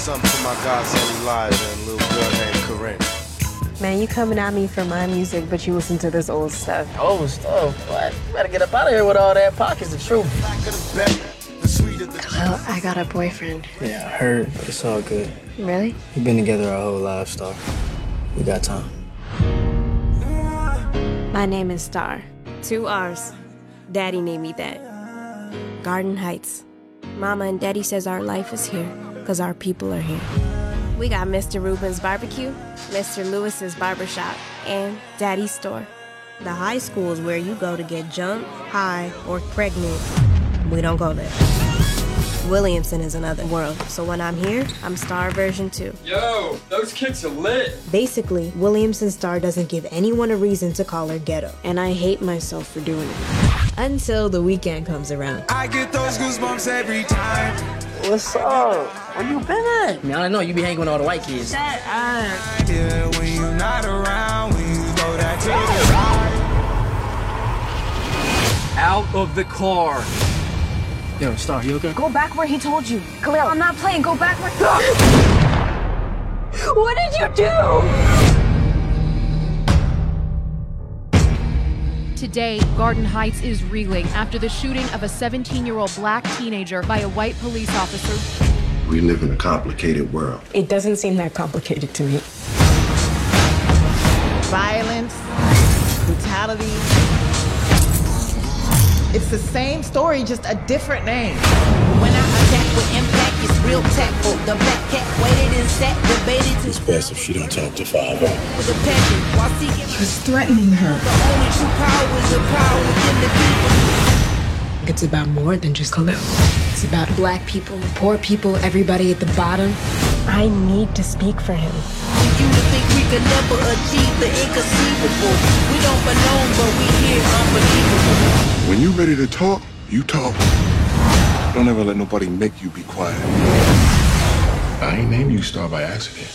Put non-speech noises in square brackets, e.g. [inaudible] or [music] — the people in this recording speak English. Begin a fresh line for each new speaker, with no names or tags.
something for my godson Elijah and little girl named Corinne.
Man, you coming at me for my music, but you listen to this old stuff.
Old stuff? What? You better get up out of here with all that. Pac's the truth.
Well, I got a boyfriend.
Yeah, I heard, but it's all good.
Really?
We've been together our whole lives, Starr. We got time.
My name is Starr. Two R's. Daddy named me that. Garden Heights. Mama and Daddy says our life is here because our people are here. We got Mr. Reuben's barbecue, Mr. Lewis's barbershop, and Daddy's store. The high school is where you go to get jumped, high, or pregnant. We don't go there. Williamson is another world, so when I'm here, I'm Starr version 2.
Yo, those kicks are lit.
Basically, Williamson Starr doesn't give anyone a reason to call her ghetto, and I hate myself for doing it. Until the weekend comes around.
I get those goosebumps every time.
What's up? Where you been at?
Man, I don't know. You be hanging with all the white kids.
Yeah, when you're not around, when you go that to the side.
Out of the car.
Yo, Starr, you okay?
Go back where he told you. Khalil, I'm not playing. Go back where. [gasps] what did you do?
Today, Garden Heights is reeling after the shooting of a 17 year old black teenager by a white police officer.
We live in a complicated world.
It doesn't seem that complicated to me.
Violence, brutality. It's the same story, just a different name.
When I attack with impact, it's real tactful. The black cat waited and sat, debated to
It's best if she don't talk to five
with a passion while seeking
He was threatening her.
the only true power is the power within the people.
It's about more than just Khalil. It's about black people, poor people, everybody at the bottom. I need to speak for him.
For you to think we could never achieve the inconceivable. We don't belong, but we here unbelievable.
When you ready to talk, you talk. Don't ever let nobody make you be quiet. I ain't named you Starr by accident.